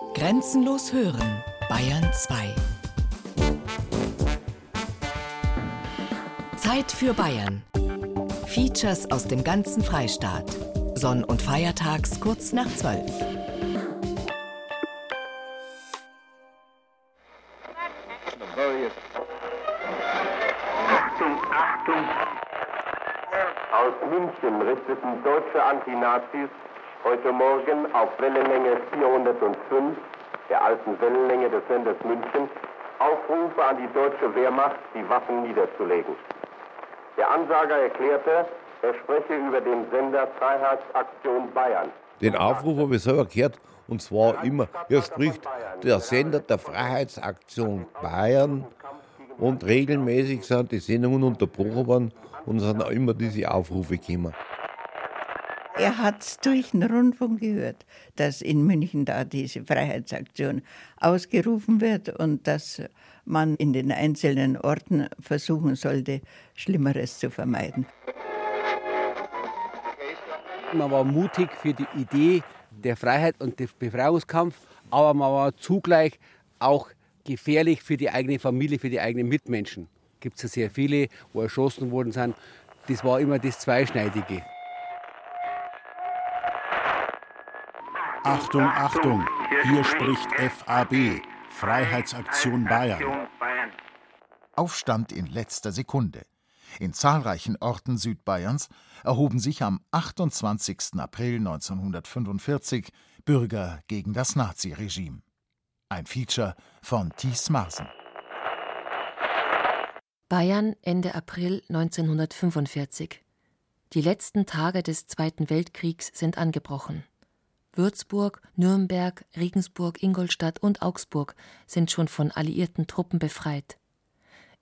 Grenzenlos hören, Bayern 2. Zeit für Bayern. Features aus dem ganzen Freistaat. Sonn- und Feiertags kurz nach 12. Achtung, Achtung! Aus München richteten deutsche Antinazis heute Morgen auf Wellenlänge 405, der alten Wellenlänge des Senders München, Aufrufe an die deutsche Wehrmacht, die Waffen niederzulegen. Der Ansager erklärte, er spreche über den Sender Freiheitsaktion Bayern. Den Aufruf habe ich selber gehört und zwar immer, hier spricht der Sender der Freiheitsaktion Bayern und regelmäßig sind die Sendungen unterbrochen worden und es sind auch immer diese Aufrufe gekommen. Er hat durch den Rundfunk gehört, dass in München da diese Freiheitsaktion ausgerufen wird und dass man in den einzelnen Orten versuchen sollte, Schlimmeres zu vermeiden. Man war mutig für die Idee der Freiheit und des Befreiungskampf, aber man war zugleich auch gefährlich für die eigene Familie, für die eigenen Mitmenschen. Gibt es ja sehr viele, wo erschossen worden sind. Das war immer das Zweischneidige. Achtung, Achtung, hier spricht FAB, Freiheitsaktion Bayern. Aufstand in letzter Sekunde. In zahlreichen Orten Südbayerns erhoben sich am 28. April 1945 Bürger gegen das Naziregime. Ein Feature von Thies Marsen. Bayern Ende April 1945. Die letzten Tage des Zweiten Weltkriegs sind angebrochen. Würzburg, Nürnberg, Regensburg, Ingolstadt und Augsburg sind schon von alliierten Truppen befreit.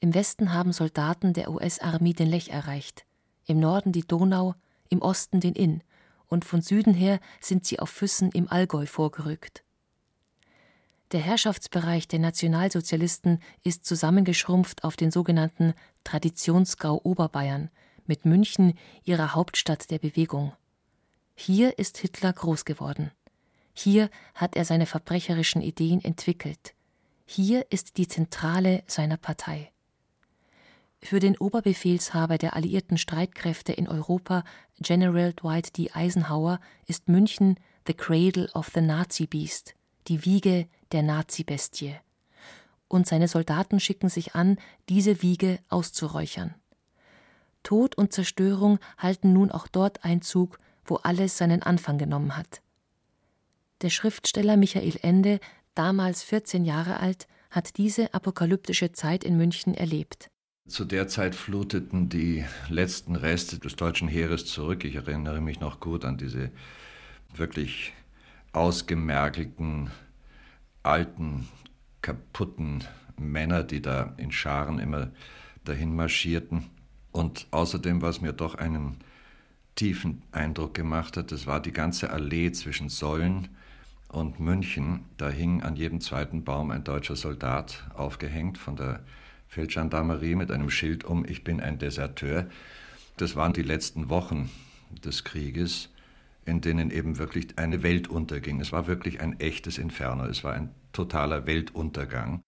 Im Westen haben Soldaten der US-Armee den Lech erreicht, im Norden die Donau, im Osten den Inn und von Süden her sind sie auf Füssen im Allgäu vorgerückt. Der Herrschaftsbereich der Nationalsozialisten ist zusammengeschrumpft auf den sogenannten Traditionsgau Oberbayern, mit München ihrer Hauptstadt der Bewegung. Hier ist Hitler groß geworden. Hier hat er seine verbrecherischen Ideen entwickelt. Hier ist die Zentrale seiner Partei. Für den Oberbefehlshaber der alliierten Streitkräfte in Europa, General Dwight D. Eisenhower, ist München the cradle of the Nazi Beast, die Wiege der Nazi-Bestie. Und seine Soldaten schicken sich an, diese Wiege auszuräuchern. Tod und Zerstörung halten nun auch dort Einzug, wo alles seinen Anfang genommen hat. Der Schriftsteller Michael Ende, damals 14 Jahre alt, hat diese apokalyptische Zeit in München erlebt. Zu der Zeit fluteten die letzten Reste des deutschen Heeres zurück. Ich erinnere mich noch gut an diese wirklich ausgemergelten, alten, kaputten Männer, die da in Scharen immer dahin marschierten. Und außerdem, was mir doch einen tiefen Eindruck gemacht hat, das war die ganze Allee zwischen Säulen und München. Da hing an jedem zweiten Baum ein deutscher Soldat aufgehängt von der Feldgendarmerie mit einem Schild um, ich bin ein Deserteur. Das waren die letzten Wochen des Krieges, in denen eben wirklich eine Welt unterging. Es war wirklich ein echtes Inferno, es war ein totaler Weltuntergang.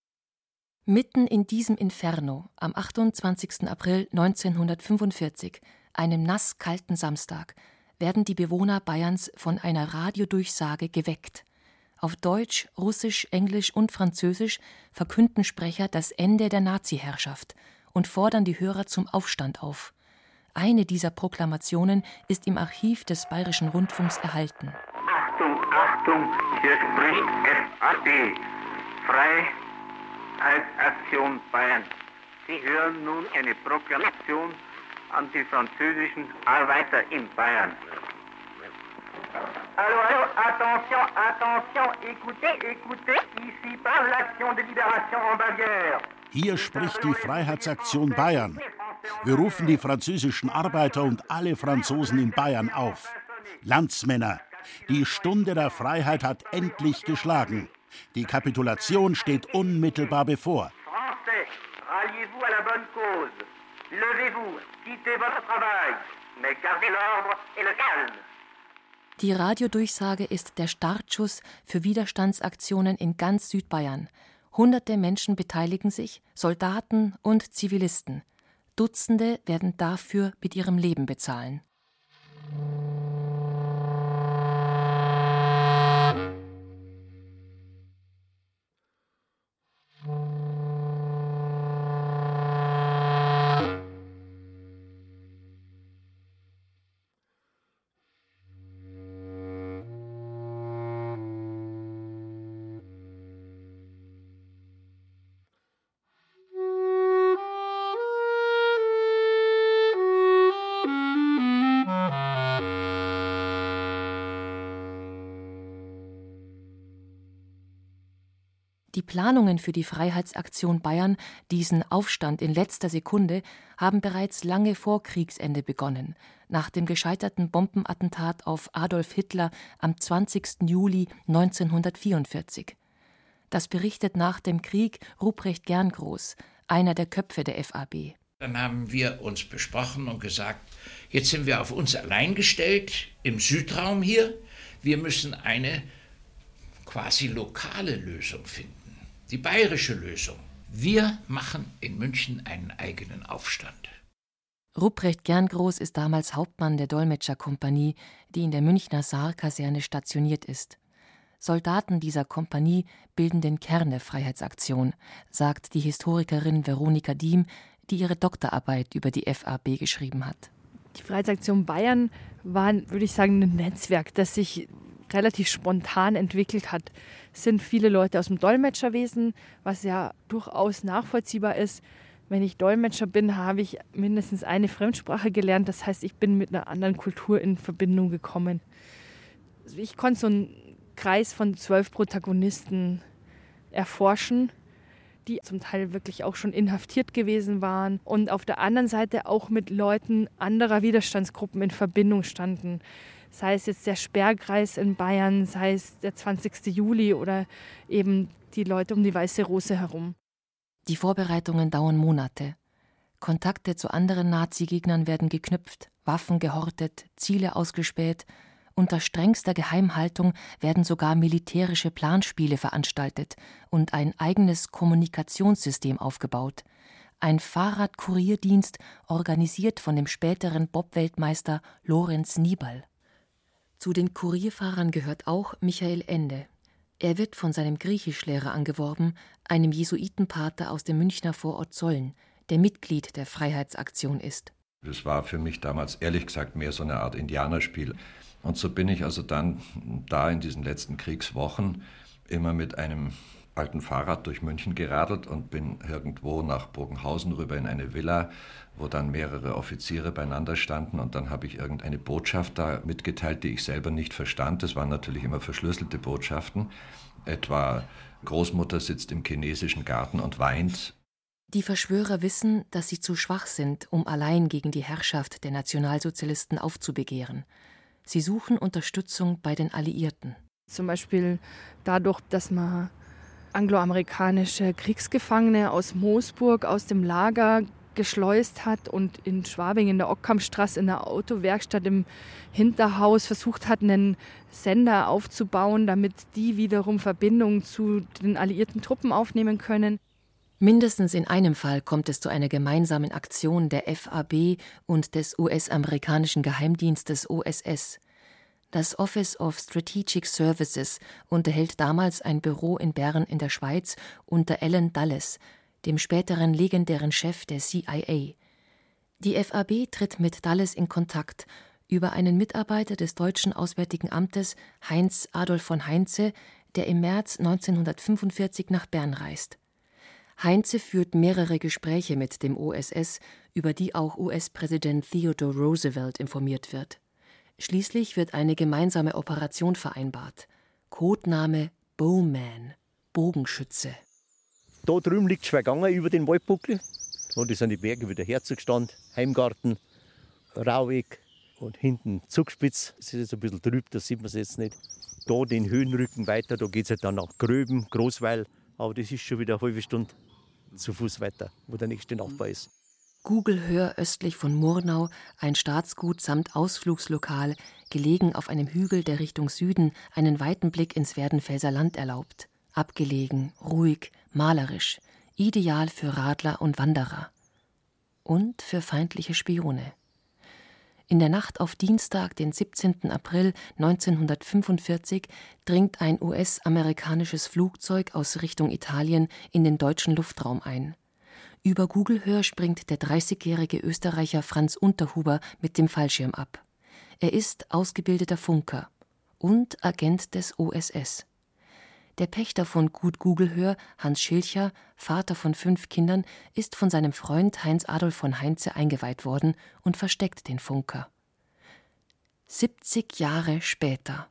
Mitten in diesem Inferno, am 28. April 1945, einem nasskalten Samstag, werden die Bewohner Bayerns von einer Radiodurchsage geweckt. Auf Deutsch, Russisch, Englisch und Französisch verkünden Sprecher das Ende der Nazi-Herrschaft und fordern die Hörer zum Aufstand auf. Eine dieser Proklamationen ist im Archiv des Bayerischen Rundfunks erhalten. Achtung, Achtung, hier spricht FAD, Freiheitsaktion Bayern. Sie hören nun eine Proklamation an die französischen Arbeiter in Bayern. Allô, allô, attention, attention, écoutez, écoutez, ici parle l'Action de Libération en Bavière. Hier spricht die Freiheitsaktion Bayern. Wir rufen die französischen Arbeiter und alle Franzosen in Bayern auf. Landsmänner, die Stunde der Freiheit hat endlich geschlagen. Die Kapitulation steht unmittelbar bevor. Français, ralliez-vous à la bonne cause. Levez-vous, quittez votre travail, mais gardez l'ordre et le calme. Die Radiodurchsage ist der Startschuss für Widerstandsaktionen in ganz Südbayern. Hunderte Menschen beteiligen sich, Soldaten und Zivilisten. Dutzende werden dafür mit ihrem Leben bezahlen. Planungen für die Freiheitsaktion Bayern, diesen Aufstand in letzter Sekunde, haben bereits lange vor Kriegsende begonnen, nach dem gescheiterten Bombenattentat auf Adolf Hitler am 20. Juli 1944. Das berichtet nach dem Krieg Ruprecht Gerngroß, einer der Köpfe der FAB. Dann haben wir uns besprochen und gesagt, jetzt sind wir auf uns allein gestellt, im Südraum hier. Wir müssen eine quasi lokale Lösung finden die bayerische Lösung. Wir machen in München einen eigenen Aufstand. Ruprecht Gerngroß ist damals Hauptmann der Dolmetscherkompanie, die in der Münchner Saarkaserne stationiert ist. Soldaten dieser Kompanie bilden den Kern der Freiheitsaktion, sagt die Historikerin Veronika Diem, die ihre Doktorarbeit über die FAB geschrieben hat. Die Freiheitsaktion Bayern war, würde ich sagen, ein Netzwerk, das sich relativ spontan entwickelt hat, sind viele Leute aus dem Dolmetscherwesen, was ja durchaus nachvollziehbar ist. Wenn ich Dolmetscher bin, habe ich mindestens eine Fremdsprache gelernt. Das heißt, ich bin mit einer anderen Kultur in Verbindung gekommen. Also ich konnte so einen Kreis von zwölf Protagonisten erforschen, die zum Teil wirklich auch schon inhaftiert gewesen waren und auf der anderen Seite auch mit Leuten anderer Widerstandsgruppen in Verbindung standen sei es jetzt der Sperrkreis in Bayern, sei es der 20. Juli oder eben die Leute um die Weiße Rose herum. Die Vorbereitungen dauern Monate. Kontakte zu anderen Nazi-Gegnern werden geknüpft, Waffen gehortet, Ziele ausgespäht. Unter strengster Geheimhaltung werden sogar militärische Planspiele veranstaltet und ein eigenes Kommunikationssystem aufgebaut. Ein Fahrradkurierdienst organisiert von dem späteren Bob-Weltmeister Lorenz Niebal. Zu den Kurierfahrern gehört auch Michael Ende. Er wird von seinem Griechischlehrer angeworben, einem Jesuitenpater aus dem Münchner Vorort Zolln, der Mitglied der Freiheitsaktion ist. Das war für mich damals ehrlich gesagt mehr so eine Art Indianerspiel. Und so bin ich also dann da in diesen letzten Kriegswochen immer mit einem alten Fahrrad durch München geradelt und bin irgendwo nach Bogenhausen rüber in eine Villa, wo dann mehrere Offiziere beieinander standen und dann habe ich irgendeine Botschaft da mitgeteilt, die ich selber nicht verstand. Das waren natürlich immer verschlüsselte Botschaften, etwa Großmutter sitzt im chinesischen Garten und weint. Die Verschwörer wissen, dass sie zu schwach sind, um allein gegen die Herrschaft der Nationalsozialisten aufzubegehren. Sie suchen Unterstützung bei den Alliierten. Zum Beispiel dadurch, dass man angloamerikanische Kriegsgefangene aus Moosburg aus dem Lager geschleust hat und in Schwabing in der Ockhamstraße in der Autowerkstatt im Hinterhaus versucht hat, einen Sender aufzubauen, damit die wiederum Verbindungen zu den alliierten Truppen aufnehmen können. Mindestens in einem Fall kommt es zu einer gemeinsamen Aktion der FAB und des US-amerikanischen Geheimdienstes OSS. Das Office of Strategic Services unterhält damals ein Büro in Bern in der Schweiz unter Alan Dulles, dem späteren legendären Chef der CIA. Die FAB tritt mit Dulles in Kontakt über einen Mitarbeiter des deutschen Auswärtigen Amtes Heinz Adolf von Heinze, der im März 1945 nach Bern reist. Heinze führt mehrere Gespräche mit dem OSS, über die auch US-Präsident Theodore Roosevelt informiert wird. Schließlich wird eine gemeinsame Operation vereinbart. Codename Bowman, Bogenschütze. Da drüben liegt Schwerganger über den Waldbuckel. Da sind die Berge wieder Herzogstand, Heimgarten, Rauweg und hinten Zugspitz. Es ist jetzt ein bisschen trüb, das sieht man jetzt nicht. Da den Höhenrücken weiter, da geht es halt dann nach Gröben, Großweil. Aber das ist schon wieder eine halbe Stunde zu Fuß weiter, wo der nächste Nachbar ist. Gugelhör östlich von Murnau, ein Staatsgut samt Ausflugslokal, gelegen auf einem Hügel, der Richtung Süden einen weiten Blick ins Werdenfelser Land erlaubt. Abgelegen, ruhig, malerisch, ideal für Radler und Wanderer. Und für feindliche Spione. In der Nacht auf Dienstag, den 17. April 1945, dringt ein US-amerikanisches Flugzeug aus Richtung Italien in den deutschen Luftraum ein. Über Googlehör springt der 30-jährige Österreicher Franz Unterhuber mit dem Fallschirm ab. Er ist ausgebildeter Funker und Agent des OSS. Der Pächter von Gut Googlehör, Hans Schilcher, Vater von fünf Kindern, ist von seinem Freund Heinz Adolf von Heinze eingeweiht worden und versteckt den Funker. 70 Jahre später.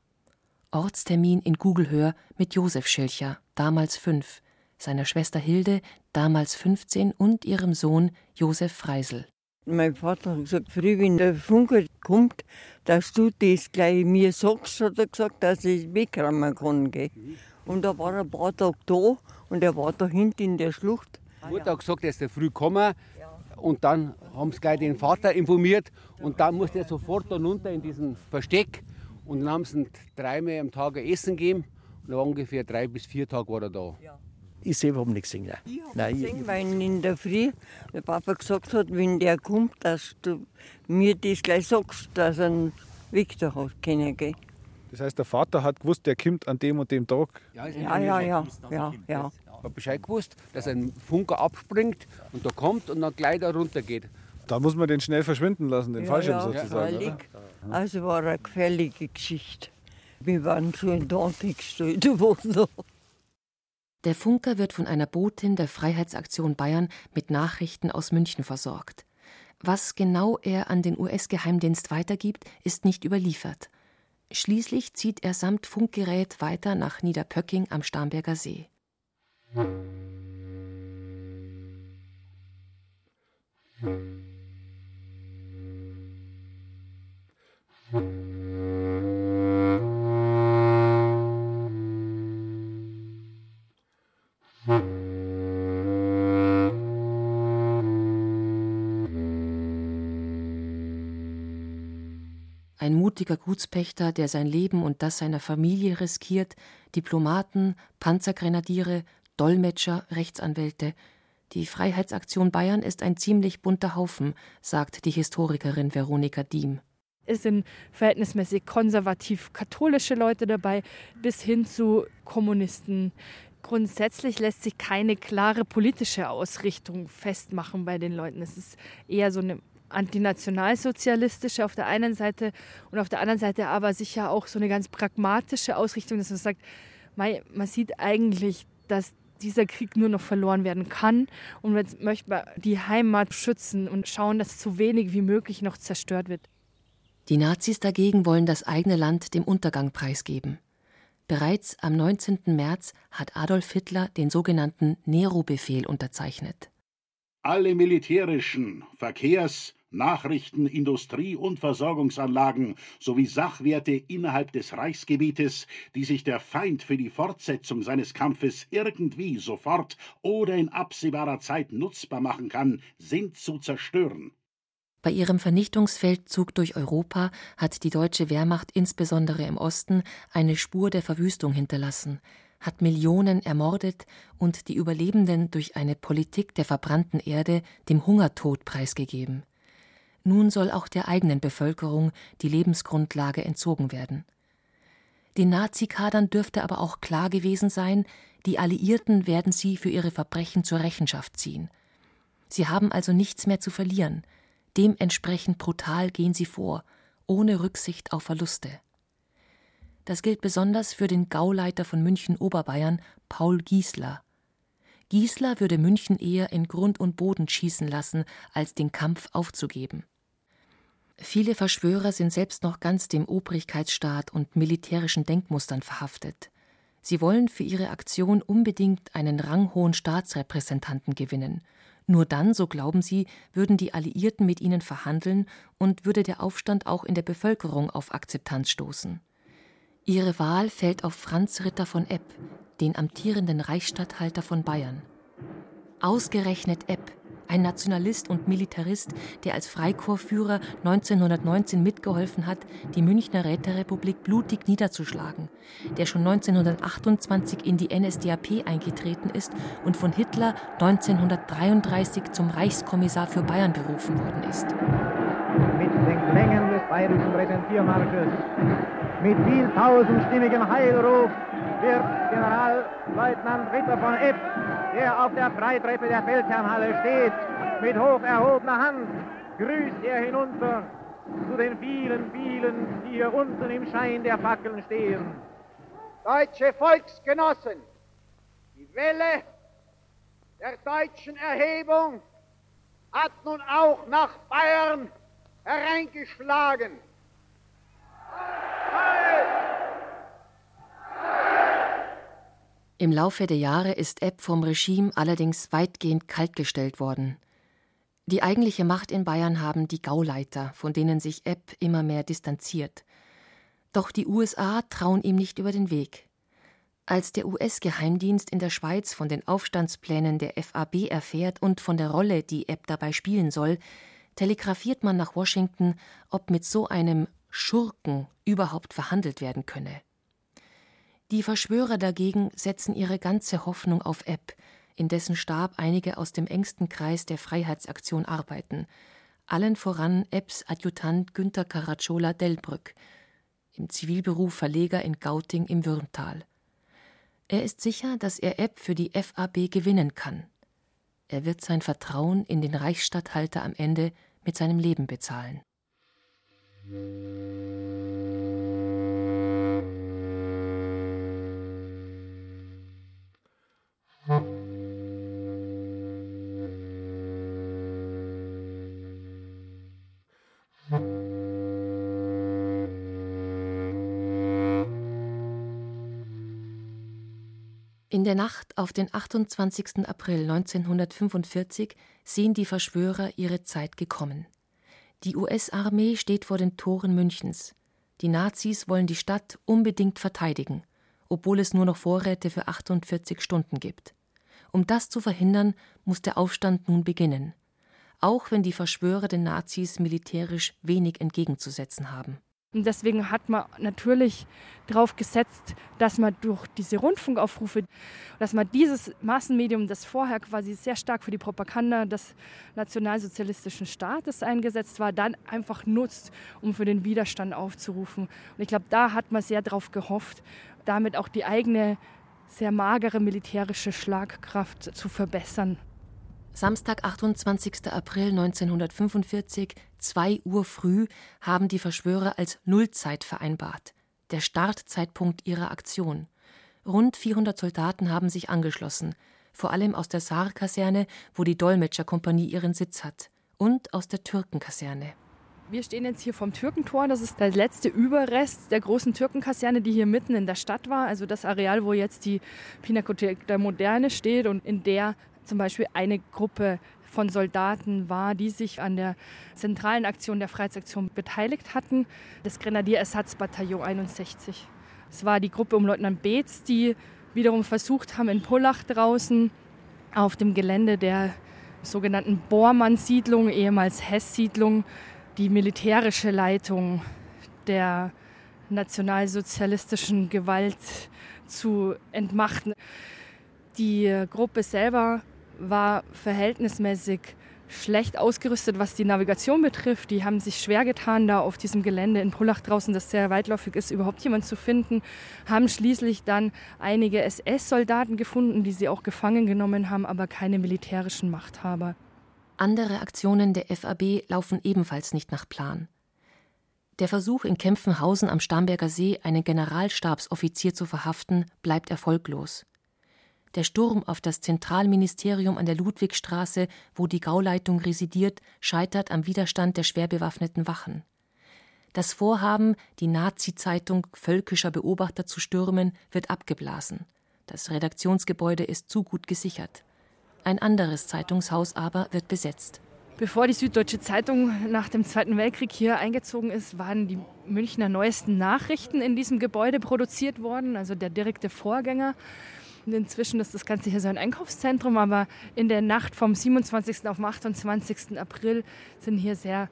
Ortstermin in Googlehör mit Josef Schilcher, damals fünf, seiner Schwester Hilde, damals 15, und ihrem Sohn Josef Freisel. Mein Vater hat gesagt, früh, wenn der Funke kommt, dass du das gleich mir sagst, hat er gesagt, dass ich wegrammen kann. Gell. Und da war er ein paar Tage da und er war da hinten in der Schlucht. Die Mutter hat gesagt, er ist früh gekommen. Und dann haben sie gleich den Vater informiert und dann musste er sofort dann runter in diesen Versteck. Und dann haben sie ihn dreimal am Tag Essen gegeben. Und dann ungefähr drei bis vier Tage war er da. Ja. Ich selber habe nichts gesehen. Nein. Ich habe gesehen, weil in der Früh der Papa gesagt hat, wenn der kommt, dass du mir das gleich sagst, dass er einen Victor hat können. Gell? Das heißt, der Vater hat gewusst, der kommt an dem und dem Tag? Ja, ja, ja. ja, ja, ja. hat Bescheid gewusst, dass ein Funker abspringt und da kommt und dann gleich da runter geht. Da muss man den schnell verschwinden lassen, den ja, Fallschirm ja, sozusagen. Völlig. Also war eine gefährliche Geschichte. Wir waren so in Tag gestellt worden. Der Funker wird von einer Botin der Freiheitsaktion Bayern mit Nachrichten aus München versorgt. Was genau er an den US-Geheimdienst weitergibt, ist nicht überliefert. Schließlich zieht er samt Funkgerät weiter nach Niederpöcking am Starnberger See. Ein mutiger Gutspächter, der sein Leben und das seiner Familie riskiert, Diplomaten, Panzergrenadiere, Dolmetscher, Rechtsanwälte. Die Freiheitsaktion Bayern ist ein ziemlich bunter Haufen, sagt die Historikerin Veronika Diem. Es sind verhältnismäßig konservativ-katholische Leute dabei, bis hin zu Kommunisten. Grundsätzlich lässt sich keine klare politische Ausrichtung festmachen bei den Leuten. Es ist eher so eine antinationalsozialistische auf der einen Seite und auf der anderen Seite aber sicher auch so eine ganz pragmatische Ausrichtung, dass man sagt, man sieht eigentlich, dass dieser Krieg nur noch verloren werden kann und jetzt möchte man die Heimat schützen und schauen, dass so wenig wie möglich noch zerstört wird. Die Nazis dagegen wollen das eigene Land dem Untergang preisgeben. Bereits am 19. März hat Adolf Hitler den sogenannten Nero-Befehl unterzeichnet. Alle militärischen, Verkehrs-, Nachrichten-, Industrie- und Versorgungsanlagen sowie Sachwerte innerhalb des Reichsgebietes, die sich der Feind für die Fortsetzung seines Kampfes irgendwie sofort oder in absehbarer Zeit nutzbar machen kann, sind zu zerstören. Bei ihrem Vernichtungsfeldzug durch Europa hat die deutsche Wehrmacht insbesondere im Osten eine Spur der Verwüstung hinterlassen, hat Millionen ermordet und die Überlebenden durch eine Politik der verbrannten Erde dem Hungertod preisgegeben. Nun soll auch der eigenen Bevölkerung die Lebensgrundlage entzogen werden. Den Nazikadern dürfte aber auch klar gewesen sein, die Alliierten werden sie für ihre Verbrechen zur Rechenschaft ziehen. Sie haben also nichts mehr zu verlieren. Dementsprechend brutal gehen sie vor, ohne Rücksicht auf Verluste. Das gilt besonders für den Gauleiter von München Oberbayern, Paul Giesler. Giesler würde München eher in Grund und Boden schießen lassen, als den Kampf aufzugeben. Viele Verschwörer sind selbst noch ganz dem Obrigkeitsstaat und militärischen Denkmustern verhaftet. Sie wollen für ihre Aktion unbedingt einen ranghohen Staatsrepräsentanten gewinnen. Nur dann, so glauben sie, würden die Alliierten mit ihnen verhandeln und würde der Aufstand auch in der Bevölkerung auf Akzeptanz stoßen. Ihre Wahl fällt auf Franz Ritter von Epp, den amtierenden Reichsstatthalter von Bayern. Ausgerechnet Epp, ein Nationalist und Militarist, der als Freikorpsführer 1919 mitgeholfen hat, die Münchner Räterepublik blutig niederzuschlagen, der schon 1928 in die NSDAP eingetreten ist und von Hitler 1933 zum Reichskommissar für Bayern berufen worden ist. Mit den Klängen des bayerischen Präsentiermarsches, mit viel tausendstimmigem Heilruf wird Generalleutnant Ritter von Epp der auf der Freitreppe der Feldherrnhalle steht, mit hoch erhobener Hand grüßt er hinunter zu den vielen, vielen, die hier unten im Schein der Fackeln stehen. Deutsche Volksgenossen, die Welle der deutschen Erhebung hat nun auch nach Bayern hereingeschlagen. Im Laufe der Jahre ist Epp vom Regime allerdings weitgehend kaltgestellt worden. Die eigentliche Macht in Bayern haben die Gauleiter, von denen sich Epp immer mehr distanziert. Doch die USA trauen ihm nicht über den Weg. Als der US-Geheimdienst in der Schweiz von den Aufstandsplänen der FAB erfährt und von der Rolle, die Epp dabei spielen soll, telegrafiert man nach Washington, ob mit so einem Schurken überhaupt verhandelt werden könne. Die Verschwörer dagegen setzen ihre ganze Hoffnung auf Epp, in dessen Stab einige aus dem engsten Kreis der Freiheitsaktion arbeiten, allen voran Epps Adjutant Günter Caracciola Delbrück, im Zivilberuf Verleger in Gauting im Würmtal. Er ist sicher, dass er Epp für die FAB gewinnen kann. Er wird sein Vertrauen in den Reichsstatthalter am Ende mit seinem Leben bezahlen. In der Nacht auf den 28. April 1945 sehen die Verschwörer ihre Zeit gekommen. Die US-Armee steht vor den Toren Münchens. Die Nazis wollen die Stadt unbedingt verteidigen, obwohl es nur noch Vorräte für 48 Stunden gibt. Um das zu verhindern, muss der Aufstand nun beginnen, auch wenn die Verschwörer den Nazis militärisch wenig entgegenzusetzen haben. Und deswegen hat man natürlich darauf gesetzt, dass man durch diese Rundfunkaufrufe, dass man dieses Massenmedium, das vorher quasi sehr stark für die Propaganda des nationalsozialistischen Staates eingesetzt war, dann einfach nutzt, um für den Widerstand aufzurufen. Und ich glaube, da hat man sehr darauf gehofft, damit auch die eigene sehr magere militärische Schlagkraft zu verbessern. Samstag, 28. April 1945, 2 Uhr früh, haben die Verschwörer als Nullzeit vereinbart, der Startzeitpunkt ihrer Aktion. Rund 400 Soldaten haben sich angeschlossen, vor allem aus der Saar-Kaserne, wo die Dolmetscherkompanie ihren Sitz hat, und aus der Türkenkaserne. Wir stehen jetzt hier vom Türkentor. Das ist der letzte Überrest der großen Türkenkaserne, die hier mitten in der Stadt war. Also das Areal, wo jetzt die Pinakothek der Moderne steht und in der zum Beispiel eine Gruppe von Soldaten war, die sich an der zentralen Aktion der Freiheitsaktion beteiligt hatten, das Grenadierersatzbataillon 61. Es war die Gruppe um Leutnant Beetz, die wiederum versucht haben, in Pullach draußen auf dem Gelände der sogenannten Bormann-Siedlung, ehemals Hess-Siedlung, die militärische Leitung der nationalsozialistischen Gewalt zu entmachten. Die Gruppe selber war verhältnismäßig schlecht ausgerüstet, was die Navigation betrifft. Die haben sich schwer getan, da auf diesem Gelände in Pullach draußen, das sehr weitläufig ist, überhaupt jemand zu finden. Haben schließlich dann einige SS-Soldaten gefunden, die sie auch gefangen genommen haben, aber keine militärischen Machthaber. Andere Aktionen der FAB laufen ebenfalls nicht nach Plan. Der Versuch, in Kempfenhausen am Starnberger See einen Generalstabsoffizier zu verhaften, bleibt erfolglos. Der Sturm auf das Zentralministerium an der Ludwigstraße, wo die Gauleitung residiert, scheitert am Widerstand der schwer bewaffneten Wachen. Das Vorhaben, die Nazi-Zeitung Völkischer Beobachter zu stürmen, wird abgeblasen. Das Redaktionsgebäude ist zu gut gesichert. Ein anderes Zeitungshaus aber wird besetzt. Bevor die Süddeutsche Zeitung nach dem Zweiten Weltkrieg hier eingezogen ist, waren die Münchner neuesten Nachrichten in diesem Gebäude produziert worden, also der direkte Vorgänger. Inzwischen ist das Ganze hier so ein Einkaufszentrum, aber in der Nacht vom 27. auf den 28. April sind hier sehr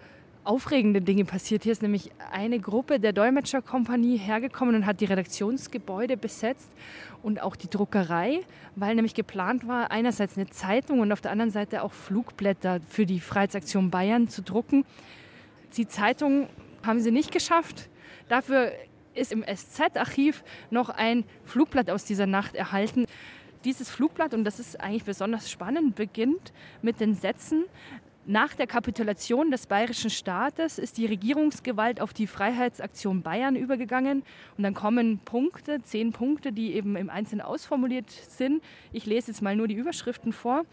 aufregende Dinge passiert. Hier ist nämlich eine Gruppe der Dolmetscherkompanie hergekommen und hat die Redaktionsgebäude besetzt und auch die Druckerei, weil nämlich geplant war, einerseits eine Zeitung und auf der anderen Seite auch Flugblätter für die Freiheitsaktion Bayern zu drucken. Die Zeitung haben sie nicht geschafft. Dafür ist im SZ-Archiv noch ein Flugblatt aus dieser Nacht erhalten. Dieses Flugblatt, und das ist eigentlich besonders spannend, beginnt mit den Sätzen, nach der Kapitulation des bayerischen Staates ist die Regierungsgewalt auf die Freiheitsaktion Bayern übergegangen. Und dann kommen Punkte, zehn Punkte, die eben im Einzelnen ausformuliert sind. Ich lese jetzt mal nur die Überschriften vor.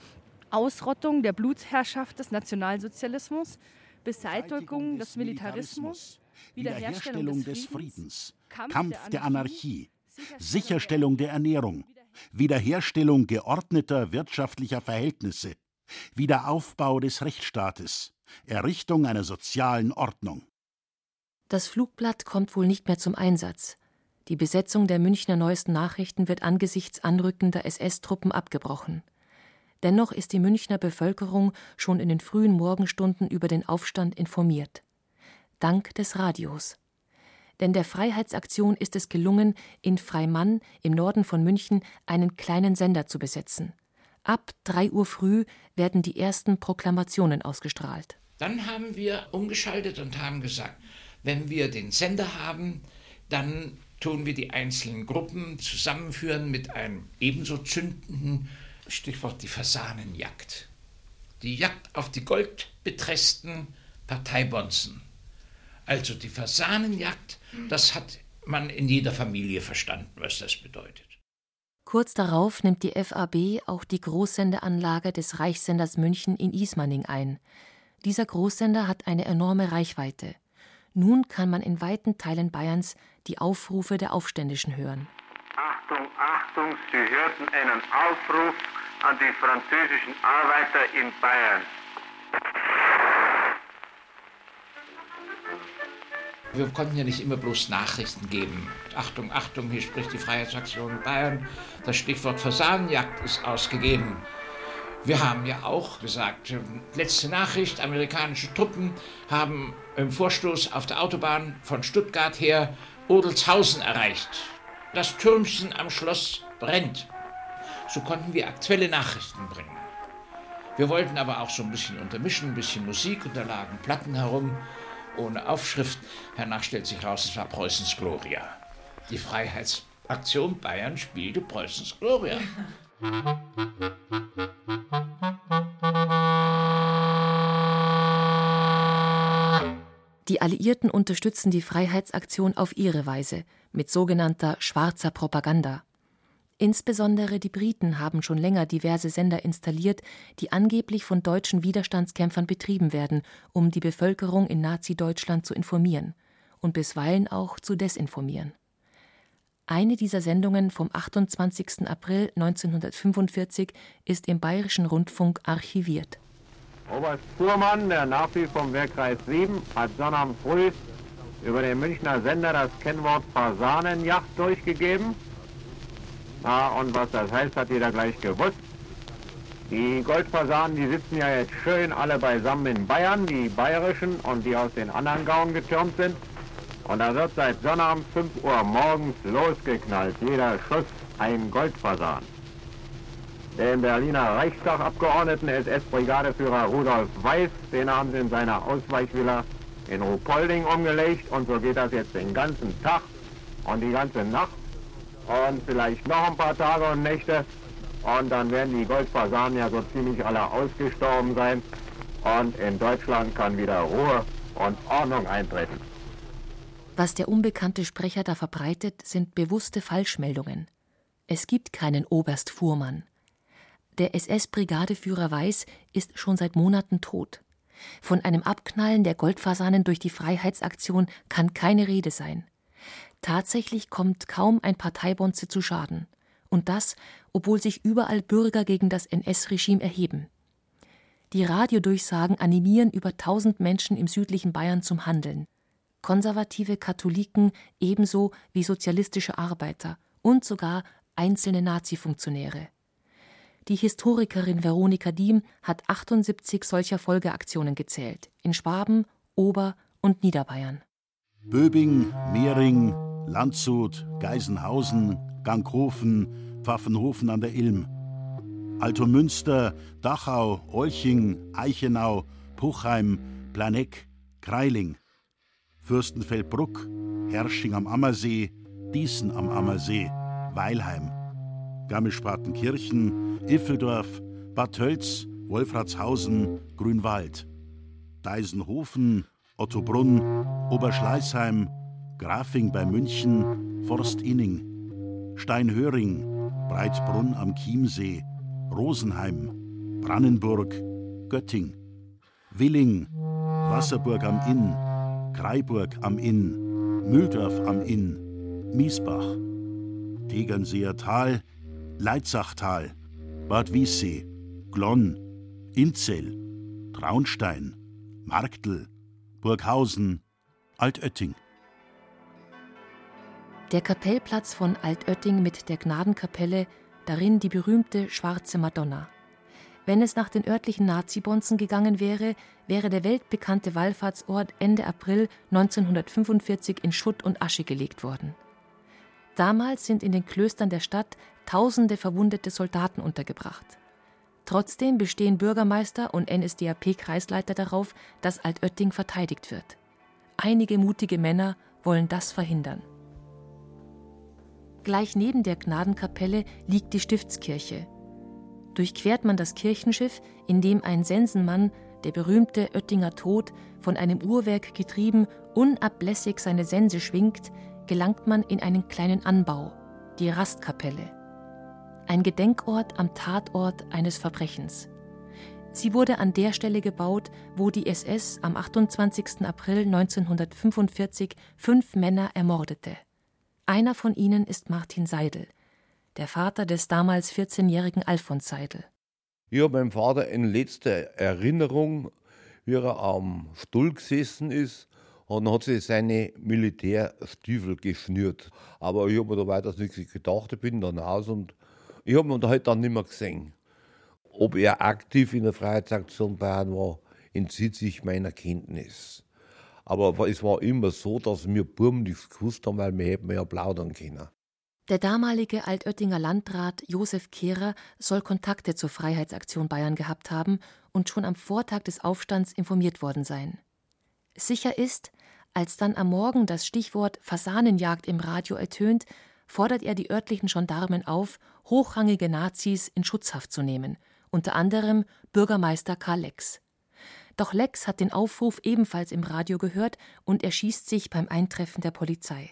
Ausrottung der Blutsherrschaft des Nationalsozialismus, Beseitigung des Militarismus, Wiederherstellung des Friedens, Kampf der Anarchie, Sicherstellung der Ernährung, Wiederherstellung geordneter wirtschaftlicher Verhältnisse, Wiederaufbau des Rechtsstaates, Errichtung einer sozialen Ordnung. Das Flugblatt kommt wohl nicht mehr zum Einsatz. Die Besetzung der Münchner Neuesten Nachrichten wird angesichts anrückender SS-Truppen abgebrochen. Dennoch ist die Münchner Bevölkerung schon in den frühen Morgenstunden über den Aufstand informiert. Dank des Radios. Denn der Freiheitsaktion ist es gelungen, in Freimann im Norden von München einen kleinen Sender zu besetzen. Ab 3 Uhr früh werden die ersten Proklamationen ausgestrahlt. Dann haben wir umgeschaltet und haben gesagt, wenn wir den Sender haben, dann tun wir die einzelnen Gruppen zusammenführen mit einem ebenso zündenden Stichwort die Fasanenjagd. Die Jagd auf die goldbetressten Parteibonzen. Also die Fasanenjagd, das hat man in jeder Familie verstanden, was das bedeutet. Kurz darauf nimmt die FAB auch die Großsendeanlage des Reichssenders München in Ismaning ein. Dieser Großsender hat eine enorme Reichweite. Nun kann man in weiten Teilen Bayerns die Aufrufe der Aufständischen hören. Achtung, Achtung, Sie hörten einen Aufruf an die französischen Arbeiter in Bayern. Wir konnten ja nicht immer bloß Nachrichten geben. Achtung, Achtung, hier spricht die Freiheitsaktion Bayern. Das Stichwort Fasanenjagd ist ausgegeben. Wir haben ja auch gesagt, ähm, letzte Nachricht, amerikanische Truppen haben im Vorstoß auf der Autobahn von Stuttgart her Odelshausen erreicht. Das Türmchen am Schloss brennt. So konnten wir aktuelle Nachrichten bringen. Wir wollten aber auch so ein bisschen untermischen, ein bisschen Musik und da lagen Platten herum ohne Aufschrift. Hernach stellt sich raus, es war Preußens Gloria. Die Freiheitsaktion Bayern spielte Preußens Gloria. Die Alliierten unterstützen die Freiheitsaktion auf ihre Weise mit sogenannter schwarzer Propaganda. Insbesondere die Briten haben schon länger diverse Sender installiert, die angeblich von deutschen Widerstandskämpfern betrieben werden, um die Bevölkerung in Nazi-Deutschland zu informieren und bisweilen auch zu desinformieren. Eine dieser Sendungen vom 28. April 1945 ist im Bayerischen Rundfunk archiviert. Oberst Fuhrmann, der Nachricht vom Wehrkreis 7, hat Sonnabend früh über den Münchner Sender das Kennwort Fasanenjacht durchgegeben. Na, und was das heißt, hat jeder gleich gewusst. Die Goldfasanen, die sitzen ja jetzt schön alle beisammen in Bayern, die bayerischen und die aus den anderen Gauen getürmt sind. Und da wird seit Sonnabend 5 Uhr morgens losgeknallt. Jeder Schuss ein Goldfasan. Den Berliner Reichstagabgeordneten SS-Brigadeführer Rudolf Weiß, den haben sie in seiner Ausweichvilla in Ruhpolding umgelegt. Und so geht das jetzt den ganzen Tag und die ganze Nacht und vielleicht noch ein paar Tage und Nächte. Und dann werden die Goldfasanen ja so ziemlich alle ausgestorben sein. Und in Deutschland kann wieder Ruhe und Ordnung eintreten. Was der unbekannte Sprecher da verbreitet, sind bewusste Falschmeldungen. Es gibt keinen Oberst Fuhrmann. Der SS-Brigadeführer Weiß ist schon seit Monaten tot. Von einem Abknallen der Goldfasanen durch die Freiheitsaktion kann keine Rede sein. Tatsächlich kommt kaum ein Parteibonze zu Schaden. Und das, obwohl sich überall Bürger gegen das NS-Regime erheben. Die Radiodurchsagen animieren über tausend Menschen im südlichen Bayern zum Handeln. Konservative Katholiken ebenso wie sozialistische Arbeiter und sogar einzelne Nazi-Funktionäre. Die Historikerin Veronika Diem hat 78 solcher Folgeaktionen gezählt, in Schwaben, Ober- und Niederbayern. Böbing, Mehring, Landshut, Geisenhausen, Ganghofen, Pfaffenhofen an der Ilm. Altomünster, Dachau, Olching, Eichenau, Puchheim, Planeck, Kreiling. Fürstenfeldbruck, Hersching am Ammersee, Diesen am Ammersee, Weilheim. Garmisch-Partenkirchen, Iffeldorf, Bad Tölz, Wolfratshausen, Grünwald. Deisenhofen, Ottobrunn, Oberschleißheim, Grafing bei München, Forstinning, Steinhöring, Breitbrunn am Chiemsee, Rosenheim, Brannenburg, Götting, Willing, Wasserburg am Inn, Kreiburg am Inn, Mühldorf am Inn, Miesbach, Tegernseer Tal, Leitzachtal, Bad Wiessee, Glonn, Inzell, Traunstein, Marktl, Burghausen, Altötting. Der Kapellplatz von Altötting mit der Gnadenkapelle, darin die berühmte schwarze Madonna. Wenn es nach den örtlichen Nazi-Bonzen gegangen wäre, wäre der weltbekannte Wallfahrtsort Ende April 1945 in Schutt und Asche gelegt worden. Damals sind in den Klöstern der Stadt tausende verwundete Soldaten untergebracht. Trotzdem bestehen Bürgermeister und NSDAP-Kreisleiter darauf, dass Altötting verteidigt wird. Einige mutige Männer wollen das verhindern. Gleich neben der Gnadenkapelle liegt die Stiftskirche. Durchquert man das Kirchenschiff, in dem ein Sensenmann, der berühmte Oettinger Tod, von einem Uhrwerk getrieben, unablässig seine Sense schwingt, gelangt man in einen kleinen Anbau, die Rastkapelle. Ein Gedenkort am Tatort eines Verbrechens. Sie wurde an der Stelle gebaut, wo die SS am 28. April 1945 fünf Männer ermordete. Einer von ihnen ist Martin Seidel, der Vater des damals 14-jährigen Alfons Seidel. Ich habe meinem Vater in letzter Erinnerung, wie er am Stuhl gesessen ist, und hat sich seine Militärstiefel geschnürt. Aber ich habe mir da weiter nichts gedacht, ich bin dann aus und ich habe ihn halt dann nicht mehr gesehen. Ob er aktiv in der Freiheitsaktion Bayern war, entzieht sich meiner Kenntnis. Aber es war immer so, dass wir Burm nichts gewusst haben, weil wir hätten ja plaudern können. Der damalige Altöttinger Landrat Josef Kehrer soll Kontakte zur Freiheitsaktion Bayern gehabt haben und schon am Vortag des Aufstands informiert worden sein. Sicher ist, als dann am Morgen das Stichwort Fasanenjagd im Radio ertönt, fordert er die örtlichen Gendarmen auf, hochrangige Nazis in Schutzhaft zu nehmen, unter anderem Bürgermeister Karl Lex. Doch Lex hat den Aufruf ebenfalls im Radio gehört und erschießt sich beim Eintreffen der Polizei.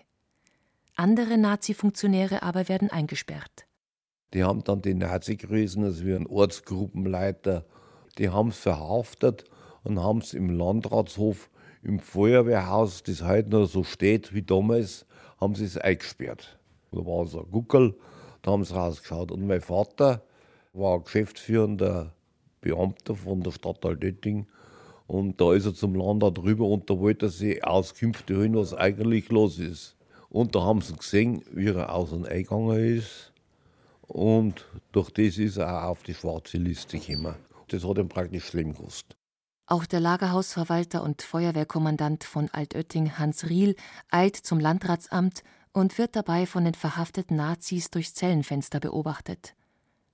Andere Nazi-Funktionäre aber werden eingesperrt. Die haben dann die Nazi-Größen, also wie ein Ortsgruppenleiter, die haben es verhaftet und haben es im Landratshof, im Feuerwehrhaus, das heute noch so steht wie damals, haben sie es eingesperrt. Da war so ein Guckel, da haben sie rausgeschaut. Und mein Vater war geschäftsführender Beamter von der Stadt Altötting und da ist er zum Landrat rüber und da wollte er sich Auskünfte holen, was eigentlich los ist. Und da haben sie gesehen, wie er aus und eingegangen ist. Und durch das ist er auch auf die schwarze Liste gekommen. Das hat ihm praktisch schlimm gekostet. Auch der Lagerhausverwalter und Feuerwehrkommandant von Altötting, Hans Riel, eilt zum Landratsamt und wird dabei von den verhafteten Nazis durchs Zellenfenster beobachtet.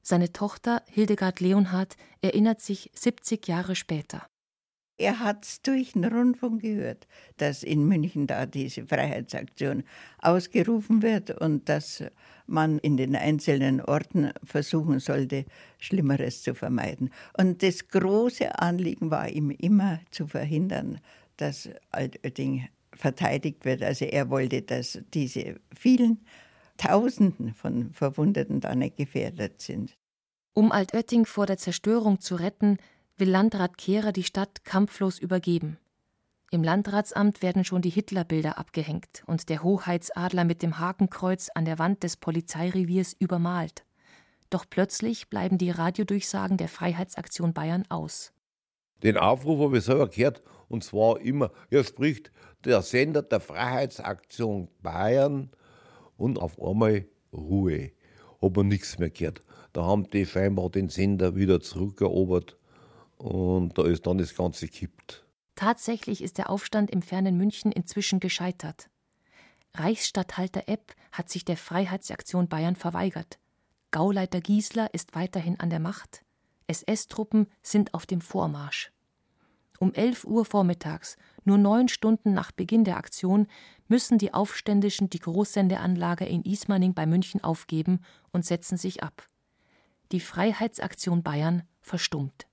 Seine Tochter Hildegard Leonhardt erinnert sich 70 Jahre später. Er hat durch den Rundfunk gehört, dass in München da diese Freiheitsaktion ausgerufen wird und dass man in den einzelnen Orten versuchen sollte, Schlimmeres zu vermeiden. Und das große Anliegen war ihm immer zu verhindern, dass Altötting verteidigt wird. Also er wollte, dass diese vielen Tausenden von Verwundeten da nicht gefährdet sind. Um Altötting vor der Zerstörung zu retten, will Landrat Kehrer die Stadt kampflos übergeben. Im Landratsamt werden schon die Hitlerbilder abgehängt und der Hoheitsadler mit dem Hakenkreuz an der Wand des Polizeireviers übermalt. Doch plötzlich bleiben die Radiodurchsagen der Freiheitsaktion Bayern aus. Den Aufruf habe ich selber gehört und zwar immer, er spricht der Sender der Freiheitsaktion Bayern und auf einmal Ruhe. hat man nichts mehr gehört. Da haben die scheinbar den Sender wieder zurückerobert und da ist dann das Ganze kippt. Tatsächlich ist der Aufstand im fernen München inzwischen gescheitert. Reichsstatthalter Epp hat sich der Freiheitsaktion Bayern verweigert. Gauleiter Giesler ist weiterhin an der Macht. SS-Truppen sind auf dem Vormarsch. Um 11 Uhr vormittags, nur neun Stunden nach Beginn der Aktion, müssen die Aufständischen die Großsendeanlage in Ismaning bei München aufgeben und setzen sich ab. Die Freiheitsaktion Bayern verstummt.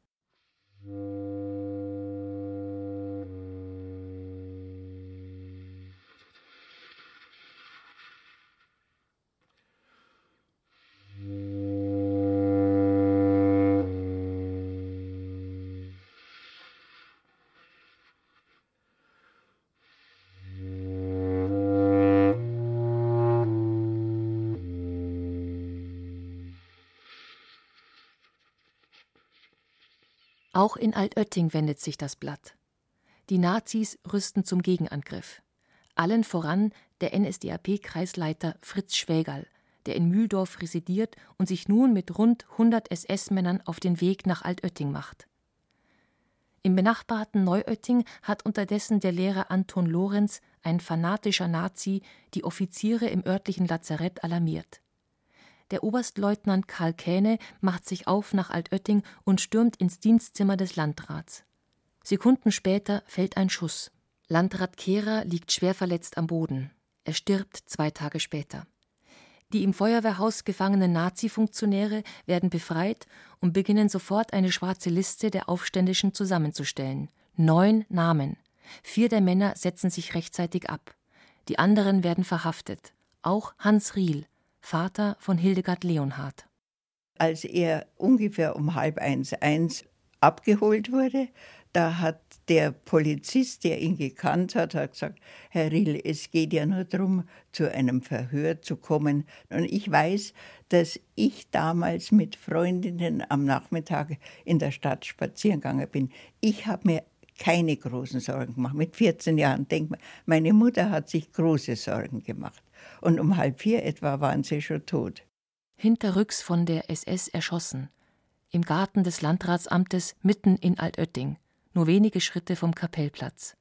Auch in Altötting wendet sich das Blatt. Die Nazis rüsten zum Gegenangriff. Allen voran der NSDAP-Kreisleiter Fritz Schwägerl, der in Mühldorf residiert und sich nun mit rund 100 SS-Männern auf den Weg nach Altötting macht. Im benachbarten Neuötting hat unterdessen der Lehrer Anton Lorenz, ein fanatischer Nazi, die Offiziere im örtlichen Lazarett alarmiert. Der Oberstleutnant Karl Kähne macht sich auf nach Altötting und stürmt ins Dienstzimmer des Landrats. Sekunden später fällt ein Schuss. Landrat Kehrer liegt schwer verletzt am Boden. Er stirbt zwei Tage später. Die im Feuerwehrhaus gefangenen Nazi-Funktionäre werden befreit und beginnen sofort eine schwarze Liste der Aufständischen zusammenzustellen. Neun Namen. Vier der Männer setzen sich rechtzeitig ab. Die anderen werden verhaftet. Auch Hans Riel, Vater von Hildegard Leonhardt. Als er ungefähr um halb eins, eins abgeholt wurde, da hat der Polizist, der ihn gekannt hat, hat gesagt, Herr Riel, es geht ja nur darum, zu einem Verhör zu kommen. Und ich weiß, dass ich damals mit Freundinnen am Nachmittag in der Stadt spazieren gegangen bin. Ich habe mir keine großen Sorgen gemacht. Mit 14 Jahren, denk mal, meine Mutter hat sich große Sorgen gemacht und um halb vier etwa waren sie schon tot. Hinterrücks von der SS erschossen. Im Garten des Landratsamtes mitten in Altötting, nur wenige Schritte vom Kapellplatz.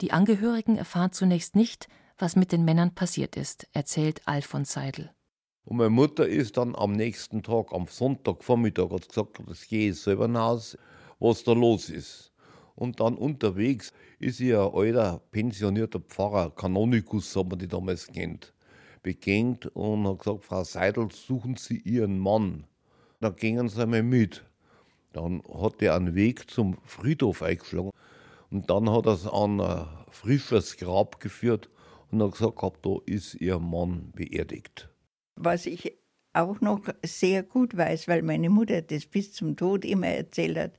Die Angehörigen erfahren zunächst nicht, was mit den Männern passiert ist, erzählt Alfons Seidel. Und meine Mutter ist dann am nächsten Tag, am Sonntagvormittag, hat gesagt, das gehe ich selber nach Hause, was da los ist. Und dann unterwegs ist ihr ein alter, pensionierter Pfarrer, Kanonikus, haben wir die damals kennt, begegnet und hat gesagt, Frau Seidel, suchen Sie Ihren Mann. Dann gingen sie einmal mit. Dann hat er einen Weg zum Friedhof eingeschlagen und dann hat er es an ein frisches Grab geführt und hat gesagt, da ist Ihr Mann beerdigt. Was ich auch noch sehr gut weiß, weil meine Mutter das bis zum Tod immer erzählt hat,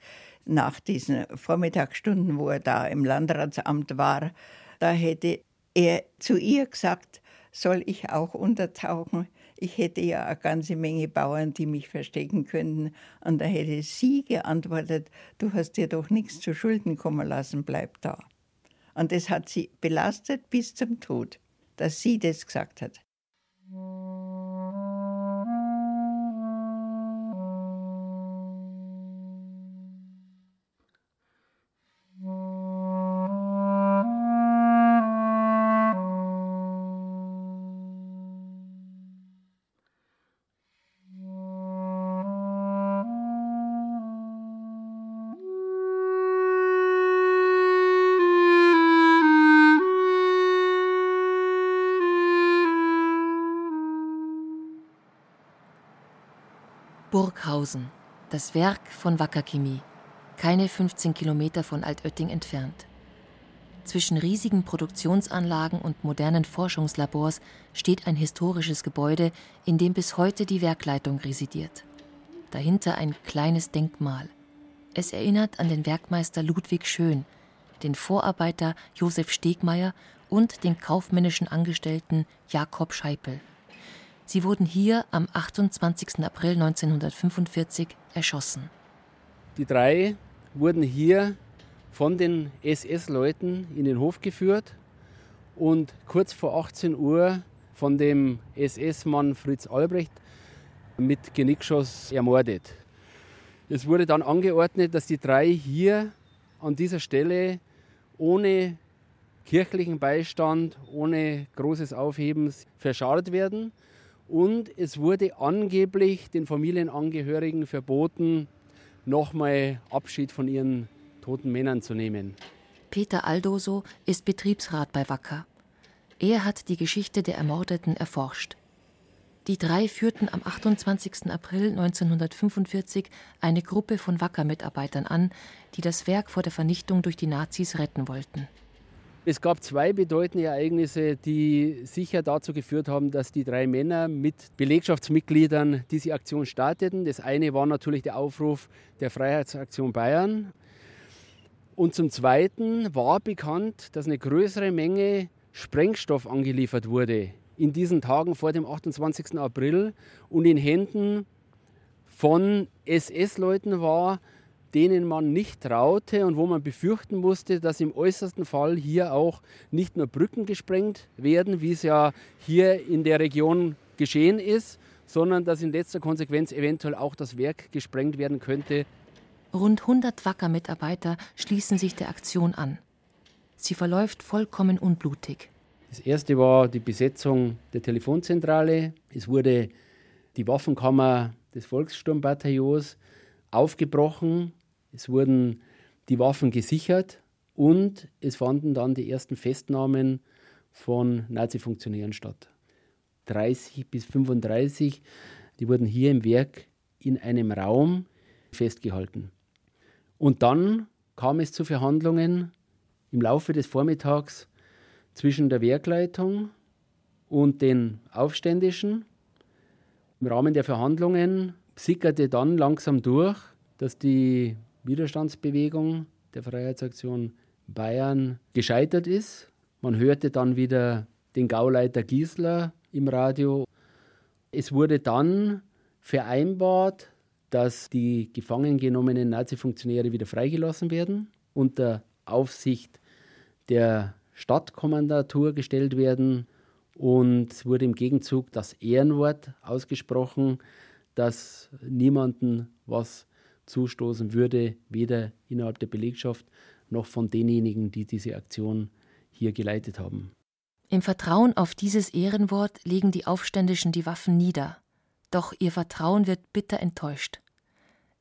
nach diesen Vormittagsstunden, wo er da im Landratsamt war, da hätte er zu ihr gesagt, soll ich auch untertauchen? Ich hätte ja eine ganze Menge Bauern, die mich verstecken könnten. Und da hätte sie geantwortet, du hast dir doch nichts zu Schulden kommen lassen, bleib da. Und das hat sie belastet bis zum Tod, dass sie das gesagt hat. Burghausen, das Werk von Wackerchemie, keine 15 Kilometer von Altötting entfernt. Zwischen riesigen Produktionsanlagen und modernen Forschungslabors steht ein historisches Gebäude, in dem bis heute die Werkleitung residiert. Dahinter ein kleines Denkmal. Es erinnert an den Werkmeister Ludwig Schön, den Vorarbeiter Josef Stegmeier und den kaufmännischen Angestellten Jakob Scheipel. Sie wurden hier am 28. April 1945 erschossen. Die drei wurden hier von den SS-Leuten in den Hof geführt und kurz vor 18 Uhr von dem SS-Mann Fritz Albrecht mit Genickschuss ermordet. Es wurde dann angeordnet, dass die drei hier an dieser Stelle ohne kirchlichen Beistand, ohne großes Aufhebens verscharrt werden. Und es wurde angeblich den Familienangehörigen verboten, nochmal Abschied von ihren toten Männern zu nehmen. Peter Aldoso ist Betriebsrat bei Wacker. Er hat die Geschichte der Ermordeten erforscht. Die drei führten am 28. April 1945 eine Gruppe von Wacker-Mitarbeitern an, die das Werk vor der Vernichtung durch die Nazis retten wollten. Es gab zwei bedeutende Ereignisse, die sicher dazu geführt haben, dass die drei Männer mit Belegschaftsmitgliedern diese Aktion starteten. Das eine war natürlich der Aufruf der Freiheitsaktion Bayern. Und zum Zweiten war bekannt, dass eine größere Menge Sprengstoff angeliefert wurde in diesen Tagen vor dem 28. April und in Händen von SS-Leuten war, denen man nicht traute und wo man befürchten musste, dass im äußersten Fall hier auch nicht nur Brücken gesprengt werden, wie es ja hier in der Region geschehen ist, sondern dass in letzter Konsequenz eventuell auch das Werk gesprengt werden könnte. Rund 100 Wacker-Mitarbeiter schließen sich der Aktion an. Sie verläuft vollkommen unblutig. Das erste war die Besetzung der Telefonzentrale. Es wurde die Waffenkammer des Volkssturmbataillons aufgebrochen. Es wurden die Waffen gesichert und es fanden dann die ersten Festnahmen von Nazi-Funktionären statt. 30 bis 35, die wurden hier im Werk in einem Raum festgehalten. Und dann kam es zu Verhandlungen im Laufe des Vormittags zwischen der Werkleitung und den Aufständischen. Im Rahmen der Verhandlungen sickerte dann langsam durch, dass die Widerstandsbewegung der Freiheitsaktion Bayern gescheitert ist. Man hörte dann wieder den Gauleiter Giesler im Radio. Es wurde dann vereinbart, dass die gefangen genommenen Nazi-Funktionäre wieder freigelassen werden unter Aufsicht der Stadtkommandatur gestellt werden. Und es wurde im Gegenzug das Ehrenwort ausgesprochen, dass niemanden was zustoßen würde, weder innerhalb der Belegschaft noch von denjenigen, die diese Aktion hier geleitet haben. Im Vertrauen auf dieses Ehrenwort legen die Aufständischen die Waffen nieder. Doch ihr Vertrauen wird bitter enttäuscht.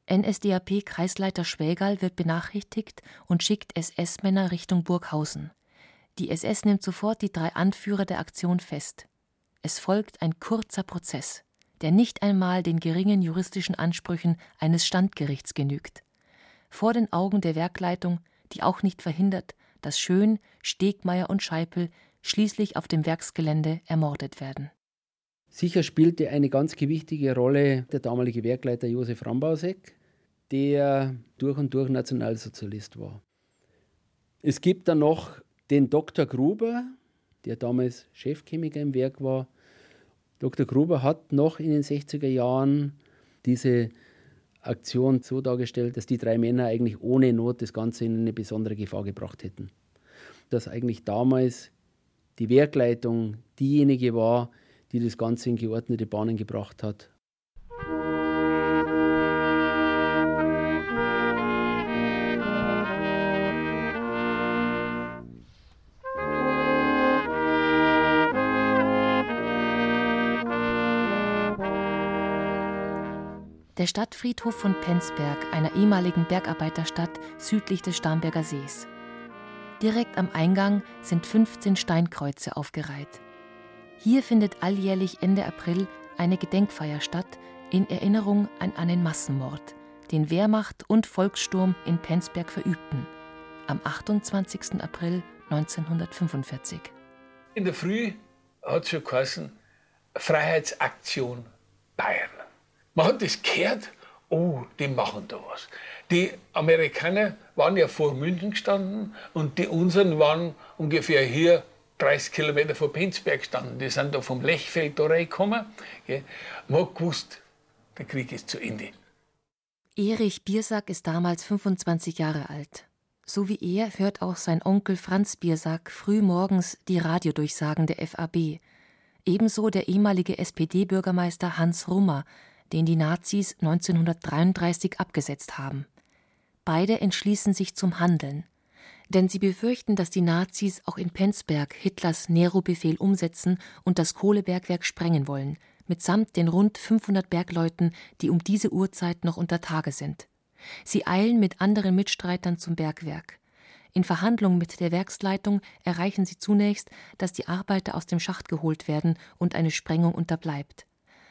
NSDAP-Kreisleiter Schwägerl wird benachrichtigt und schickt SS-Männer Richtung Burghausen. Die SS nimmt sofort die drei Anführer der Aktion fest. Es folgt ein kurzer Prozess, der nicht einmal den geringen juristischen Ansprüchen eines Standgerichts genügt. Vor den Augen der Werkleitung, die auch nicht verhindert, dass Schön, Stegmeier und Scheipel schließlich auf dem Werksgelände ermordet werden. Sicher spielte eine ganz gewichtige Rolle der damalige Werkleiter Josef Rambausek, der durch und durch Nationalsozialist war. Es gibt dann noch den Dr. Gruber, der damals Chefchemiker im Werk war. Dr. Gruber hat noch in den 60er Jahren diese Aktion so dargestellt, dass die drei Männer eigentlich ohne Not das Ganze in eine besondere Gefahr gebracht hätten. Dass eigentlich damals die Werkleitung diejenige war, die das Ganze in geordnete Bahnen gebracht hat Der Stadtfriedhof von Penzberg, einer ehemaligen Bergarbeiterstadt südlich des Starnberger Sees. Direkt am Eingang sind 15 Steinkreuze aufgereiht. Hier findet alljährlich Ende April eine Gedenkfeier statt in Erinnerung an einen Massenmord, den Wehrmacht und Volkssturm in Penzberg verübten, am 28. April 1945. In der Früh hat es schon geheißen, Freiheitsaktion Bayern. Man hat das gehört, oh, die machen da was. Die Amerikaner waren ja vor München gestanden und die unseren waren ungefähr hier 30 Kilometer vor Penzberg gestanden. Die sind da vom Lechfeld da reingekommen. Man hat gewusst, der Krieg ist zu Ende. Erich Biersack ist damals 25 Jahre alt. So wie er hört auch sein Onkel Franz Biersack früh morgens die Radiodurchsagen der FAB. Ebenso der ehemalige SPD-Bürgermeister Hans Rummer, den die Nazis 1933 abgesetzt haben. Beide entschließen sich zum Handeln, denn sie befürchten, dass die Nazis auch in Penzberg Hitlers Nero-Befehl umsetzen und das Kohlebergwerk sprengen wollen, mitsamt den rund 500 Bergleuten, die um diese Uhrzeit noch unter Tage sind. Sie eilen mit anderen Mitstreitern zum Bergwerk. In Verhandlungen mit der Werksleitung erreichen sie zunächst, dass die Arbeiter aus dem Schacht geholt werden und eine Sprengung unterbleibt.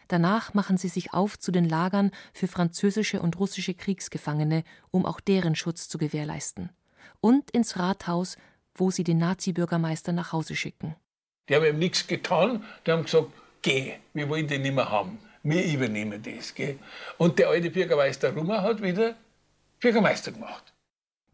Danach machen sie sich auf zu den Lagern für französische und russische Kriegsgefangene, um auch deren Schutz zu gewährleisten. Und ins Rathaus, wo sie den Nazi-Bürgermeister nach Hause schicken. Die haben ihm nichts getan, die haben gesagt, geh, wir wollen den nicht mehr haben. Wir übernehmen das. Gell? Und der alte Bürgermeister Rummer hat wieder Bürgermeister gemacht.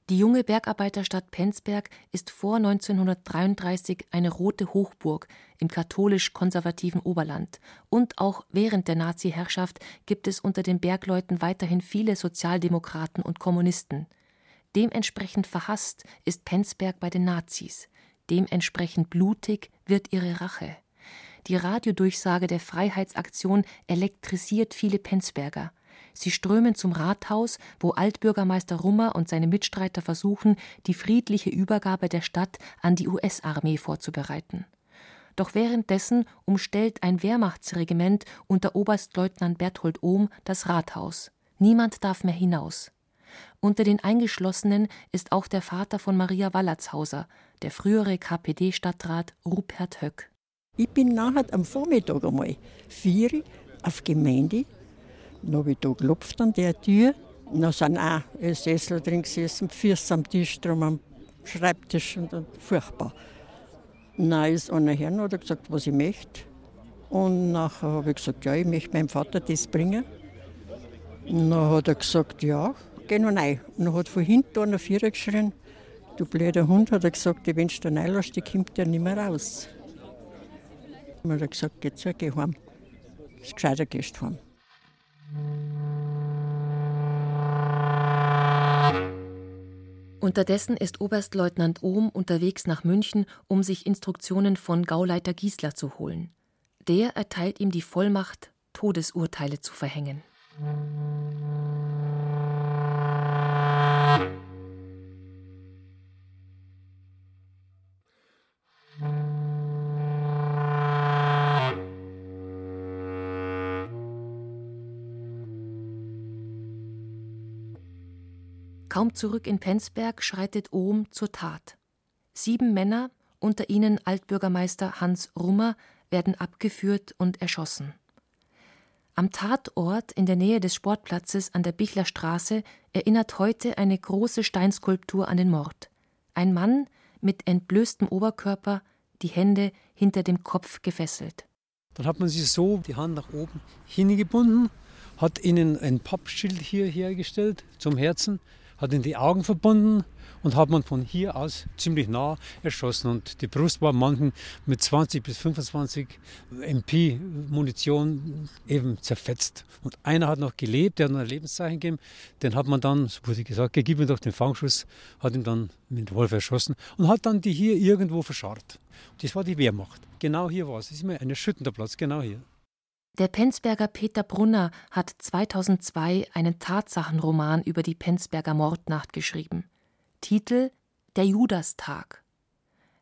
Die junge Bergarbeiterstadt Penzberg ist vor 1933 eine rote Hochburg im katholisch-konservativen Oberland. Und auch während der Nazi-Herrschaft gibt es unter den Bergleuten weiterhin viele Sozialdemokraten und Kommunisten. Dementsprechend verhasst ist Penzberg bei den Nazis. Dementsprechend blutig wird ihre Rache. Die Radiodurchsage der Freiheitsaktion elektrisiert viele Penzberger. Sie strömen zum Rathaus, wo Altbürgermeister Rummer und seine Mitstreiter versuchen, die friedliche Übergabe der Stadt an die US-Armee vorzubereiten. Doch währenddessen umstellt ein Wehrmachtsregiment unter Oberstleutnant Berthold Ohm das Rathaus. Niemand darf mehr hinaus. Unter den Eingeschlossenen ist auch der Vater von Maria Wallertshauser, der frühere KPD-Stadtrat Rupert Höck. Ich bin nachher am Vormittag einmal vier auf Gemeinde. Dann habe ich da geklopft an der Tür. Dann sind auch Sessel drin gesessen, Füße am Tisch, drum am Schreibtisch und, und furchtbar. Dann ist einer her und hat gesagt, was ich möchte. Und nachher habe ich gesagt, ja, ich möchte meinem Vater das bringen. Und dann hat er gesagt, ja, geh noch rein. Und dann hat von hinten einer Vierer geschrien, du blöder Hund, hat er gesagt, wenn du da reinlässt, kommt der nicht mehr raus. Dann hat er gesagt, jetzt so, geh heim. Das ist gescheiter, gehst heim. Unterdessen ist Oberstleutnant Ohm unterwegs nach München, um sich Instruktionen von Gauleiter Giesler zu holen. Der erteilt ihm die Vollmacht, Todesurteile zu verhängen. Kaum zurück in Penzberg schreitet Ohm zur Tat. Sieben Männer, unter ihnen Altbürgermeister Hans Rummer, werden abgeführt und erschossen. Am Tatort in der Nähe des Sportplatzes an der Bichler Straße erinnert heute eine große Steinskulptur an den Mord. Ein Mann mit entblößtem Oberkörper, die Hände hinter dem Kopf gefesselt. Dann hat man sie so die Hand nach oben hingebunden, hat ihnen ein Pappschild hier hergestellt zum Herzen hat ihn die Augen verbunden und hat man von hier aus ziemlich nah erschossen. Und die Brust war manchen mit 20 bis 25 MP Munition eben zerfetzt. Und einer hat noch gelebt, der hat noch ein Lebenszeichen gegeben. Den hat man dann, so wurde gesagt, gib mir doch den Fangschuss, hat ihn dann mit Wolf erschossen und hat dann die hier irgendwo verscharrt. Das war die Wehrmacht. Genau hier war es. Das ist immer ein erschütternder Platz, genau hier. Der Penzberger Peter Brunner hat 2002 einen Tatsachenroman über die Penzberger Mordnacht geschrieben. Titel Der Judastag.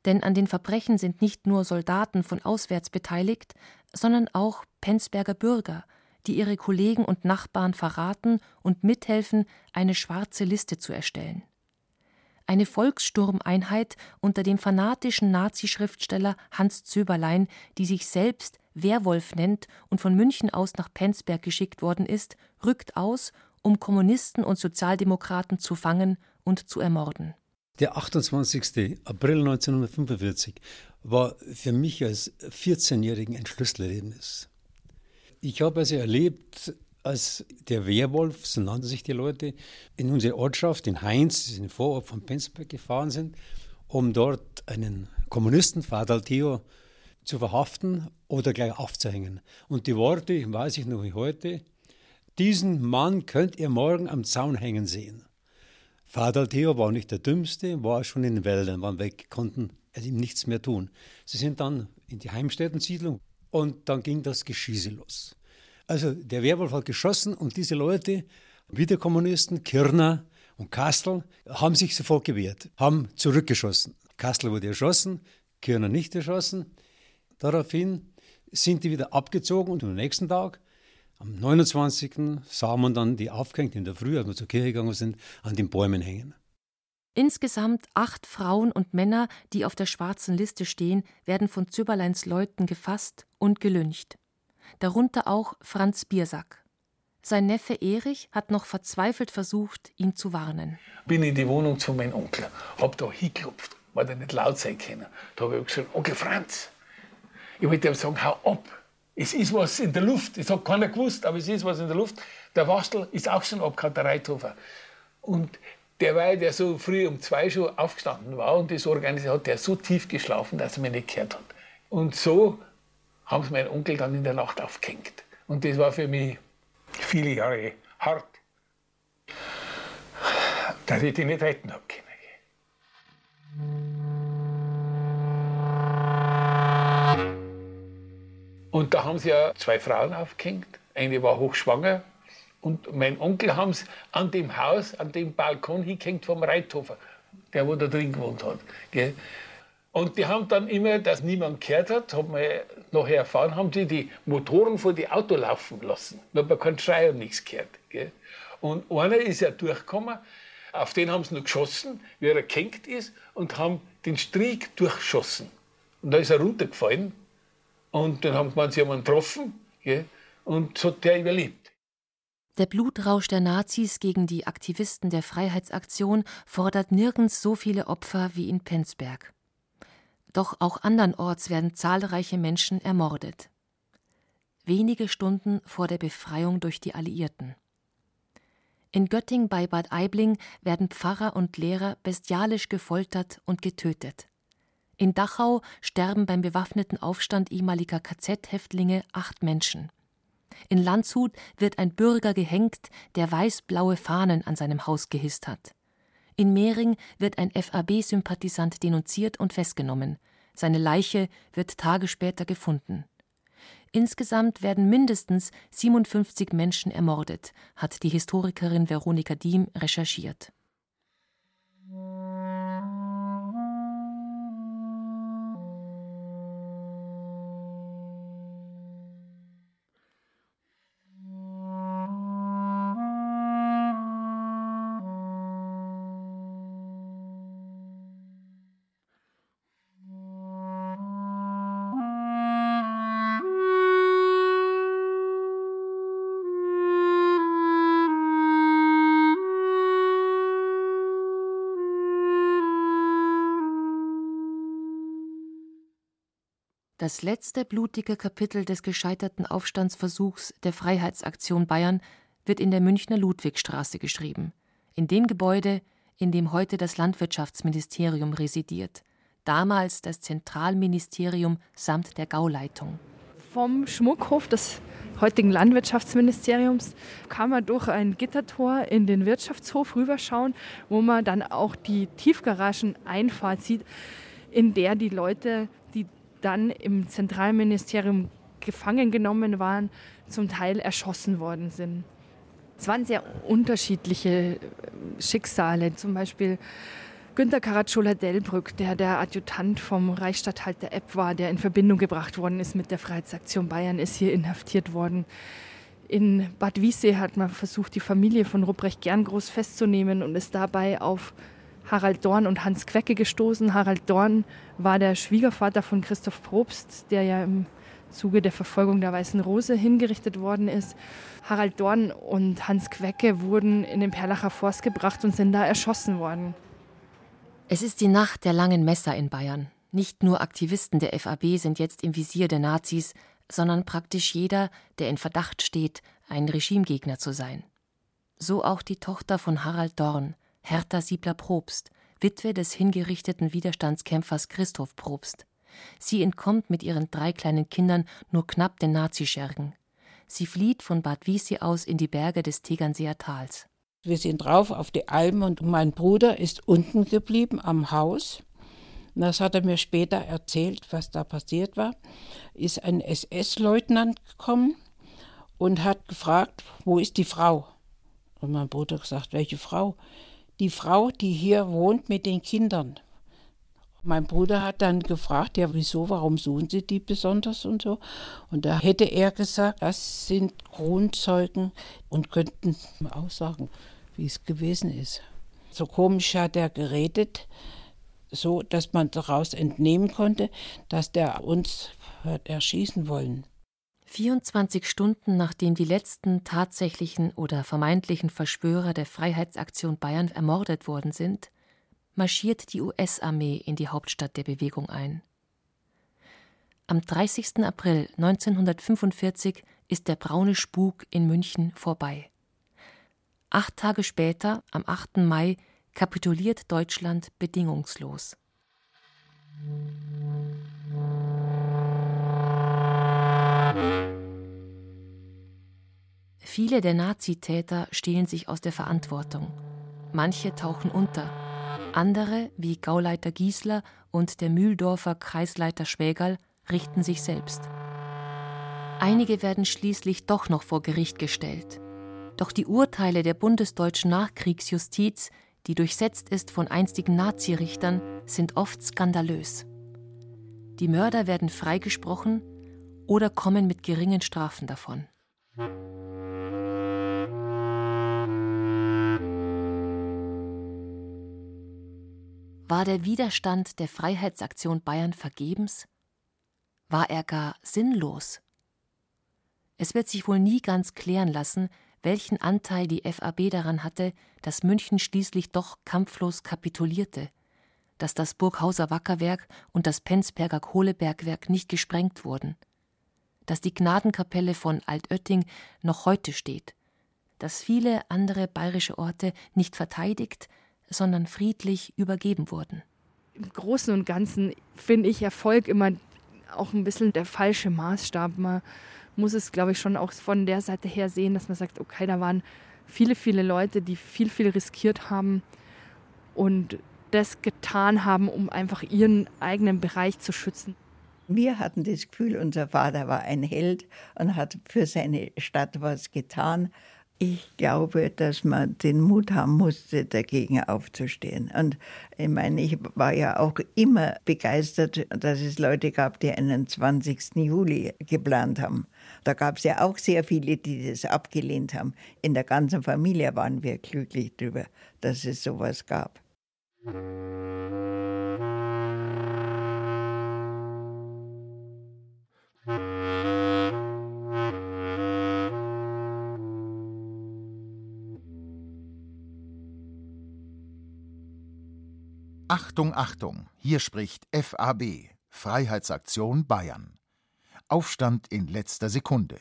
Denn an den Verbrechen sind nicht nur Soldaten von auswärts beteiligt, sondern auch Penzberger Bürger, die ihre Kollegen und Nachbarn verraten und mithelfen, eine schwarze Liste zu erstellen. Eine Volkssturmeinheit unter dem fanatischen Nazi-Schriftsteller Hans Zöberlein, die sich selbst Werwolf nennt und von München aus nach Penzberg geschickt worden ist, rückt aus, um Kommunisten und Sozialdemokraten zu fangen und zu ermorden. Der 28. April 1945 war für mich als 14-Jährigen ein Schlüsselerlebnis. Ich habe also erlebt, als der Werwolf, so nannten sich die Leute, in unsere Ortschaft, in Heinz, ist ein Vorort von Penzberg, gefahren sind, um dort einen Kommunisten, Vater Theo, zu verhaften oder gleich aufzuhängen. Und die Worte, weiß ich noch wie heute, diesen Mann könnt ihr morgen am Zaun hängen sehen. Vater Theo war nicht der Dümmste, war schon in den Wäldern, waren weg, konnten ihm nichts mehr tun. Sie sind dann in die Heimstättensiedlung und dann ging das Geschieße los. Also der Werwolf hat geschossen und diese Leute, Wiederkommunisten, Kirner und Kastel, haben sich sofort gewehrt, haben zurückgeschossen. Kastel wurde erschossen, Kirner nicht erschossen. Daraufhin sind die wieder abgezogen und am nächsten Tag, am 29. sah man dann die aufgehängt in der Früh, als wir zur Kirche gegangen sind, an den Bäumen hängen. Insgesamt acht Frauen und Männer, die auf der schwarzen Liste stehen, werden von Züberleins Leuten gefasst und gelyncht. Darunter auch Franz Biersack. Sein Neffe Erich hat noch verzweifelt versucht, ihn zu warnen. Bin in die Wohnung zu meinem Onkel, hab da hingeklopft, weil er nicht laut sein können. Da habe ich gesagt, Onkel Franz, ich wollte ihm sagen, hau ab. Es ist was in der Luft. Es hat keiner gewusst, aber es ist was in der Luft. Der Wastel ist auch schon abgehauen, der Reithofer. Und der war, der so früh um zwei schon aufgestanden war und das organisiert hat, der so tief geschlafen, dass er mich nicht gehört hat. Und so haben sie meinen Onkel dann in der Nacht aufgehängt. Und das war für mich viele Jahre hart, dass ich die nicht retten habe können. Und da haben sie ja zwei Frauen aufgehängt. Eine war hochschwanger und mein Onkel haben sie an dem Haus, an dem Balkon hingehängt vom Reithofer, der wo da drin gewohnt hat. Gell? Und die haben dann immer, dass niemand gehört hat, hat man nachher erfahren, haben sie die Motoren vor die Auto laufen lassen. Hat man keinen Schrei und nichts gehört. Gell? Und einer ist ja durchgekommen, auf den haben sie noch geschossen, wie er gehängt ist, und haben den Strieg durchgeschossen. Und da ist er runtergefallen und dann haben sie ihn getroffen gell? und so hat der überlebt. Der Blutrausch der Nazis gegen die Aktivisten der Freiheitsaktion fordert nirgends so viele Opfer wie in Penzberg. Doch auch andernorts werden zahlreiche Menschen ermordet. Wenige Stunden vor der Befreiung durch die Alliierten. In Göttingen bei Bad Aibling werden Pfarrer und Lehrer bestialisch gefoltert und getötet. In Dachau sterben beim bewaffneten Aufstand ehemaliger KZ-Häftlinge acht Menschen. In Landshut wird ein Bürger gehängt, der weiß-blaue Fahnen an seinem Haus gehisst hat. In Mehring wird ein FAB-Sympathisant denunziert und festgenommen. Seine Leiche wird Tage später gefunden. Insgesamt werden mindestens 57 Menschen ermordet, hat die Historikerin Veronika Diem recherchiert. Das letzte blutige Kapitel des gescheiterten Aufstandsversuchs der Freiheitsaktion Bayern wird in der Münchner Ludwigstraße geschrieben, in dem Gebäude, in dem heute das Landwirtschaftsministerium residiert, damals das Zentralministerium samt der Gauleitung. Vom Schmuckhof des heutigen Landwirtschaftsministeriums kann man durch ein Gittertor in den Wirtschaftshof rüberschauen, wo man dann auch die Tiefgarageneinfahrt sieht, in der die Leute dann im Zentralministerium gefangen genommen waren, zum Teil erschossen worden sind. Es waren sehr unterschiedliche äh, Schicksale. Zum Beispiel Günter Karatschola-Delbrück, der der Adjutant vom Reichsstatthalter Epp war, der in Verbindung gebracht worden ist mit der Freiheitsaktion Bayern, ist hier inhaftiert worden. In Bad Wiessee hat man versucht, die Familie von Ruprecht Gerngroß festzunehmen und ist dabei auf Harald Dorn und Hans Quecke gestoßen. Harald Dorn war der Schwiegervater von Christoph Probst, der ja im Zuge der Verfolgung der Weißen Rose hingerichtet worden ist. Harald Dorn und Hans Quecke wurden in den Perlacher Forst gebracht und sind da erschossen worden. Es ist die Nacht der langen Messer in Bayern. Nicht nur Aktivisten der FAB sind jetzt im Visier der Nazis, sondern praktisch jeder, der in Verdacht steht, ein Regimegegner zu sein. So auch die Tochter von Harald Dorn, Hertha Siebler-Probst, Witwe des hingerichteten Widerstandskämpfers Christoph Probst. Sie entkommt mit ihren drei kleinen Kindern nur knapp den Nazischergen. Sie flieht von Bad Wiessee aus in die Berge des Tegernseer Tals. Wir sind drauf auf die Alm und mein Bruder ist unten geblieben am Haus. Das hat er mir später erzählt, was da passiert war. Ist ein SS-Leutnant gekommen und hat gefragt, wo ist die Frau? Und mein Bruder gesagt, welche Frau? Die Frau, die hier wohnt mit den Kindern. Mein Bruder hat dann gefragt, ja, wieso, warum suchen Sie die besonders und so. Und da hätte er gesagt, das sind Kronzeugen und könnten aussagen, wie es gewesen ist. So komisch hat er geredet, so dass man daraus entnehmen konnte, dass der uns hat erschießen wollen. 24 Stunden nachdem die letzten tatsächlichen oder vermeintlichen Verschwörer der Freiheitsaktion Bayern ermordet worden sind, marschiert die US-Armee in die Hauptstadt der Bewegung ein. Am 30. April 1945 ist der braune Spuk in München vorbei. Acht Tage später, am 8. Mai, kapituliert Deutschland bedingungslos. Viele der Nazitäter stehlen sich aus der Verantwortung. Manche tauchen unter. Andere, wie Gauleiter Giesler und der Mühldorfer Kreisleiter Schwägerl, richten sich selbst. Einige werden schließlich doch noch vor Gericht gestellt. Doch die Urteile der bundesdeutschen Nachkriegsjustiz, die durchsetzt ist von einstigen Nazirichtern, sind oft skandalös. Die Mörder werden freigesprochen oder kommen mit geringen Strafen davon. War der Widerstand der Freiheitsaktion Bayern vergebens? War er gar sinnlos? Es wird sich wohl nie ganz klären lassen, welchen Anteil die FAB daran hatte, dass München schließlich doch kampflos kapitulierte, dass das Burghauser Wackerwerk und das Penzberger Kohlebergwerk nicht gesprengt wurden, dass die Gnadenkapelle von Altötting noch heute steht, dass viele andere bayerische Orte nicht verteidigt, sondern friedlich übergeben wurden. Im Großen und Ganzen finde ich Erfolg immer auch ein bisschen der falsche Maßstab. Man muss es, glaube ich, schon auch von der Seite her sehen, dass man sagt, okay, da waren viele, viele Leute, die viel, viel riskiert haben und das getan haben, um einfach ihren eigenen Bereich zu schützen. Wir hatten das Gefühl, unser Vater war ein Held und hat für seine Stadt was getan. Ich glaube, dass man den Mut haben musste, dagegen aufzustehen. Und ich meine, ich war ja auch immer begeistert, dass es Leute gab, die einen 20. Juli geplant haben. Da gab es ja auch sehr viele, die das abgelehnt haben. In der ganzen Familie waren wir glücklich darüber, dass es sowas gab. Achtung, Achtung, hier spricht FAB, Freiheitsaktion Bayern. Aufstand in letzter Sekunde.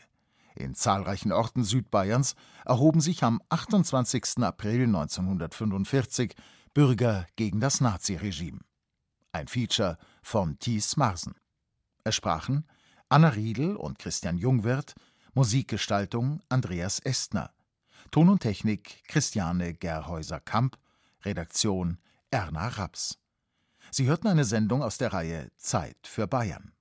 In zahlreichen Orten Südbayerns erhoben sich am 28. April 1945 Bürger gegen das Naziregime. Ein Feature von Thies Marsen. Es sprachen Anna Riedel und Christian Jungwirth, Musikgestaltung Andreas Estner, Ton und Technik Christiane Gerhäuser-Kamp, Redaktion Erna Raps. Sie hörten eine Sendung aus der Reihe Zeit für Bayern.